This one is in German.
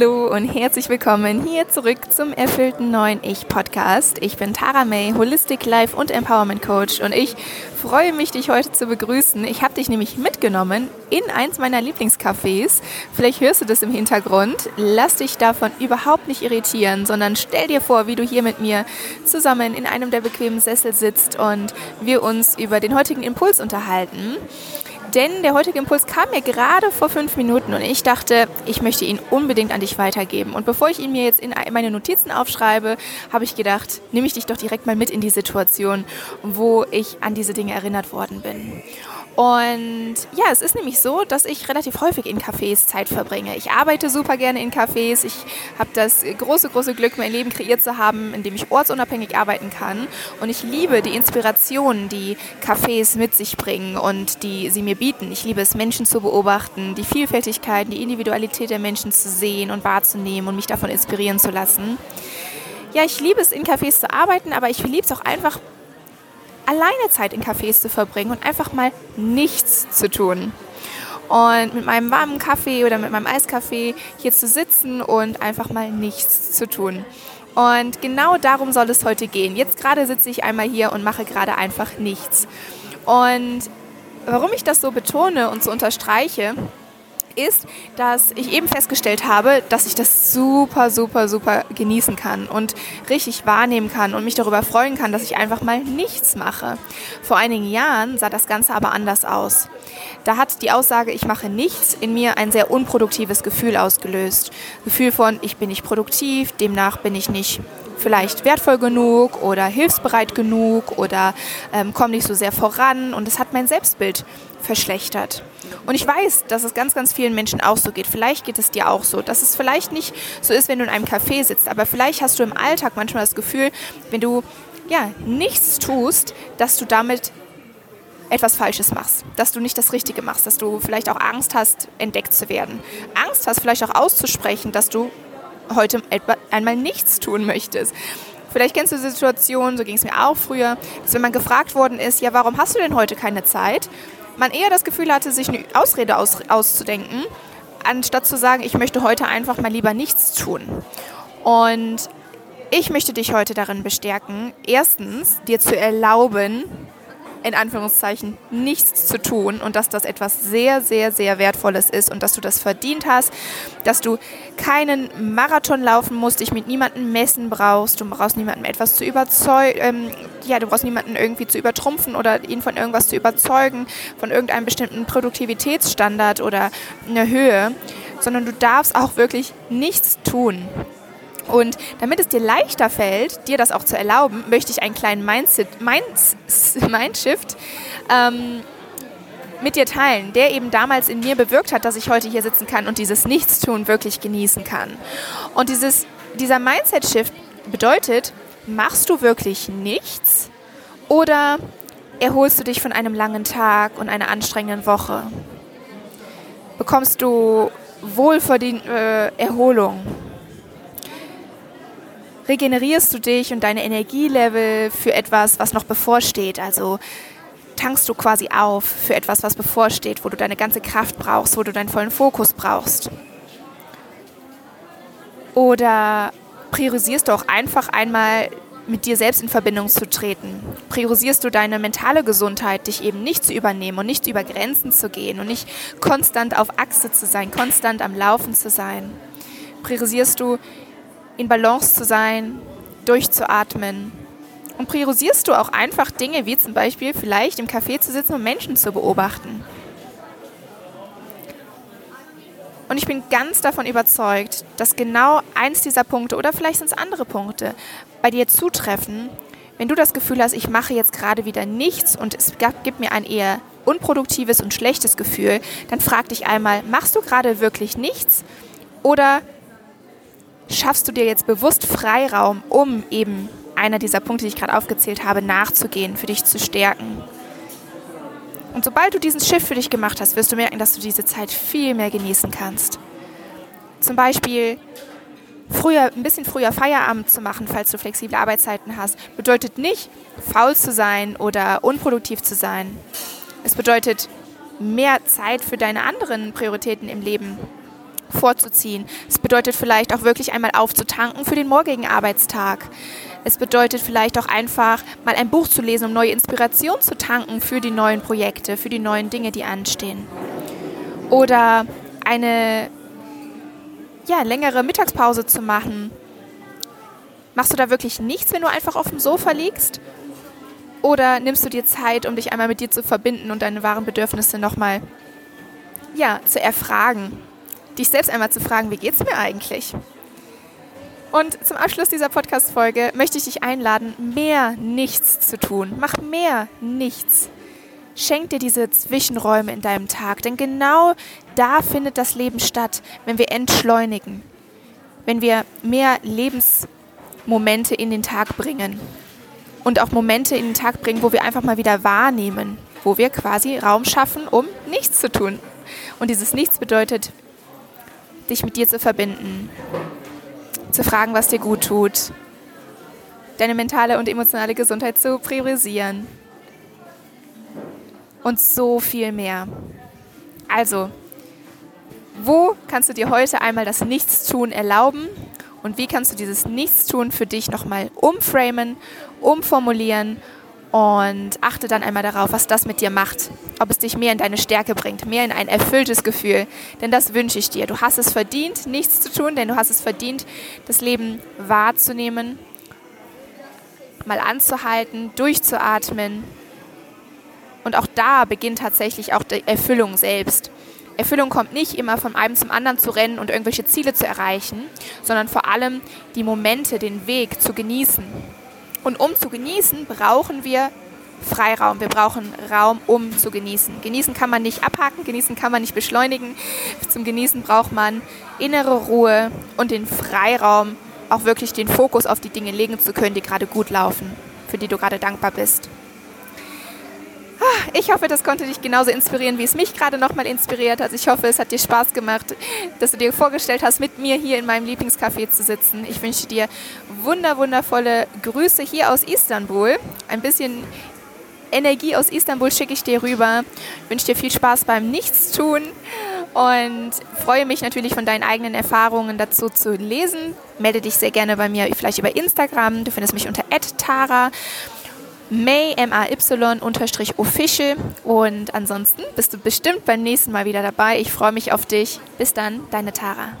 Hallo und herzlich willkommen hier zurück zum erfüllten neuen Ich Podcast. Ich bin Tara May, Holistic Life und Empowerment Coach und ich freue mich, dich heute zu begrüßen. Ich habe dich nämlich mitgenommen in eins meiner Lieblingscafés. Vielleicht hörst du das im Hintergrund. Lass dich davon überhaupt nicht irritieren, sondern stell dir vor, wie du hier mit mir zusammen in einem der bequemen Sessel sitzt und wir uns über den heutigen Impuls unterhalten. Denn der heutige Impuls kam mir gerade vor fünf Minuten und ich dachte, ich möchte ihn unbedingt an dich weitergeben. Und bevor ich ihn mir jetzt in meine Notizen aufschreibe, habe ich gedacht, nehme ich dich doch direkt mal mit in die Situation, wo ich an diese Dinge erinnert worden bin. Und ja, es ist nämlich so, dass ich relativ häufig in Cafés Zeit verbringe. Ich arbeite super gerne in Cafés. Ich habe das große, große Glück, mein Leben kreiert zu haben, in dem ich ortsunabhängig arbeiten kann. Und ich liebe die Inspirationen, die Cafés mit sich bringen und die sie mir bieten. Ich liebe es, Menschen zu beobachten, die Vielfältigkeit, die Individualität der Menschen zu sehen und wahrzunehmen und mich davon inspirieren zu lassen. Ja, ich liebe es, in Cafés zu arbeiten, aber ich liebe es auch einfach, alleine Zeit in Cafés zu verbringen und einfach mal nichts zu tun. Und mit meinem warmen Kaffee oder mit meinem Eiskaffee hier zu sitzen und einfach mal nichts zu tun. Und genau darum soll es heute gehen. Jetzt gerade sitze ich einmal hier und mache gerade einfach nichts. Und warum ich das so betone und so unterstreiche, ist, dass ich eben festgestellt habe, dass ich das super, super, super genießen kann und richtig wahrnehmen kann und mich darüber freuen kann, dass ich einfach mal nichts mache. Vor einigen Jahren sah das Ganze aber anders aus. Da hat die Aussage, ich mache nichts, in mir ein sehr unproduktives Gefühl ausgelöst. Gefühl von, ich bin nicht produktiv, demnach bin ich nicht vielleicht wertvoll genug oder hilfsbereit genug oder ähm, komme nicht so sehr voran und es hat mein Selbstbild verschlechtert. Und ich weiß, dass es ganz, ganz vielen Menschen auch so geht. Vielleicht geht es dir auch so, dass es vielleicht nicht so ist, wenn du in einem Café sitzt, aber vielleicht hast du im Alltag manchmal das Gefühl, wenn du ja nichts tust, dass du damit etwas Falsches machst, dass du nicht das Richtige machst, dass du vielleicht auch Angst hast, entdeckt zu werden. Angst hast, vielleicht auch auszusprechen, dass du heute einmal nichts tun möchtest. Vielleicht kennst du die Situation, so ging es mir auch früher, dass wenn man gefragt worden ist, ja, warum hast du denn heute keine Zeit? man eher das Gefühl hatte, sich eine Ausrede aus, auszudenken, anstatt zu sagen, ich möchte heute einfach mal lieber nichts tun. Und ich möchte dich heute darin bestärken, erstens dir zu erlauben, in Anführungszeichen nichts zu tun und dass das etwas sehr, sehr, sehr Wertvolles ist und dass du das verdient hast, dass du keinen Marathon laufen musst, dich mit niemandem messen brauchst, du brauchst niemandem etwas zu überzeugen, ähm, ja, du brauchst niemanden irgendwie zu übertrumpfen oder ihn von irgendwas zu überzeugen, von irgendeinem bestimmten Produktivitätsstandard oder einer Höhe, sondern du darfst auch wirklich nichts tun. Und damit es dir leichter fällt, dir das auch zu erlauben, möchte ich einen kleinen Mindset, Minds, Mindshift ähm, mit dir teilen, der eben damals in mir bewirkt hat, dass ich heute hier sitzen kann und dieses Nichtstun wirklich genießen kann. Und dieses, dieser Mindset-Shift bedeutet, machst du wirklich nichts oder erholst du dich von einem langen Tag und einer anstrengenden Woche? Bekommst du wohlverdiente äh, Erholung? Regenerierst du dich und deine Energielevel für etwas, was noch bevorsteht. Also tankst du quasi auf für etwas, was bevorsteht, wo du deine ganze Kraft brauchst, wo du deinen vollen Fokus brauchst. Oder priorisierst du auch einfach einmal mit dir selbst in Verbindung zu treten? Priorisierst du deine mentale Gesundheit, dich eben nicht zu übernehmen und nicht über Grenzen zu gehen und nicht konstant auf Achse zu sein, konstant am Laufen zu sein? Priorisierst du in Balance zu sein, durchzuatmen. Und priorisierst du auch einfach Dinge wie zum Beispiel vielleicht im Café zu sitzen und Menschen zu beobachten. Und ich bin ganz davon überzeugt, dass genau eins dieser Punkte oder vielleicht sind es andere Punkte bei dir zutreffen, wenn du das Gefühl hast, ich mache jetzt gerade wieder nichts und es gibt mir ein eher unproduktives und schlechtes Gefühl, dann frag dich einmal, machst du gerade wirklich nichts oder schaffst du dir jetzt bewusst Freiraum, um eben einer dieser Punkte, die ich gerade aufgezählt habe, nachzugehen, für dich zu stärken. Und sobald du diesen Schiff für dich gemacht hast, wirst du merken, dass du diese Zeit viel mehr genießen kannst. Zum Beispiel früher, ein bisschen früher Feierabend zu machen, falls du flexible Arbeitszeiten hast, bedeutet nicht, faul zu sein oder unproduktiv zu sein. Es bedeutet mehr Zeit für deine anderen Prioritäten im Leben vorzuziehen. Es bedeutet vielleicht auch wirklich einmal aufzutanken für den morgigen Arbeitstag. Es bedeutet vielleicht auch einfach mal ein Buch zu lesen, um neue Inspiration zu tanken für die neuen Projekte, für die neuen Dinge, die anstehen. Oder eine ja, längere Mittagspause zu machen. Machst du da wirklich nichts, wenn du einfach auf dem Sofa liegst? Oder nimmst du dir Zeit, um dich einmal mit dir zu verbinden und deine wahren Bedürfnisse nochmal ja, zu erfragen? Dich selbst einmal zu fragen, wie geht es mir eigentlich? Und zum Abschluss dieser Podcast-Folge möchte ich dich einladen, mehr nichts zu tun. Mach mehr nichts. Schenk dir diese Zwischenräume in deinem Tag, denn genau da findet das Leben statt, wenn wir entschleunigen, wenn wir mehr Lebensmomente in den Tag bringen und auch Momente in den Tag bringen, wo wir einfach mal wieder wahrnehmen, wo wir quasi Raum schaffen, um nichts zu tun. Und dieses Nichts bedeutet, dich mit dir zu verbinden, zu fragen, was dir gut tut, deine mentale und emotionale Gesundheit zu priorisieren und so viel mehr. Also, wo kannst du dir heute einmal das Nichtstun erlauben und wie kannst du dieses Nichtstun für dich nochmal umframen, umformulieren und achte dann einmal darauf, was das mit dir macht. Ob es dich mehr in deine Stärke bringt, mehr in ein erfülltes Gefühl. Denn das wünsche ich dir. Du hast es verdient, nichts zu tun, denn du hast es verdient, das Leben wahrzunehmen, mal anzuhalten, durchzuatmen. Und auch da beginnt tatsächlich auch die Erfüllung selbst. Erfüllung kommt nicht immer von einem zum anderen zu rennen und irgendwelche Ziele zu erreichen, sondern vor allem die Momente, den Weg zu genießen. Und um zu genießen, brauchen wir Freiraum. Wir brauchen Raum, um zu genießen. Genießen kann man nicht abhaken, genießen kann man nicht beschleunigen. Zum Genießen braucht man innere Ruhe und den Freiraum, auch wirklich den Fokus auf die Dinge legen zu können, die gerade gut laufen, für die du gerade dankbar bist. Ah, ich hoffe, das konnte dich genauso inspirieren, wie es mich gerade nochmal inspiriert hat. Ich hoffe, es hat dir Spaß gemacht, dass du dir vorgestellt hast, mit mir hier in meinem Lieblingscafé zu sitzen. Ich wünsche dir wunder, wundervolle Grüße hier aus Istanbul. Ein bisschen Energie aus Istanbul schicke ich dir rüber. Wünsche dir viel Spaß beim Nichtstun und freue mich natürlich von deinen eigenen Erfahrungen dazu zu lesen. Melde dich sehr gerne bei mir, vielleicht über Instagram. Du findest mich unter @tara. May, M-A-Y, unterstrich official. Und ansonsten bist du bestimmt beim nächsten Mal wieder dabei. Ich freue mich auf dich. Bis dann, deine Tara.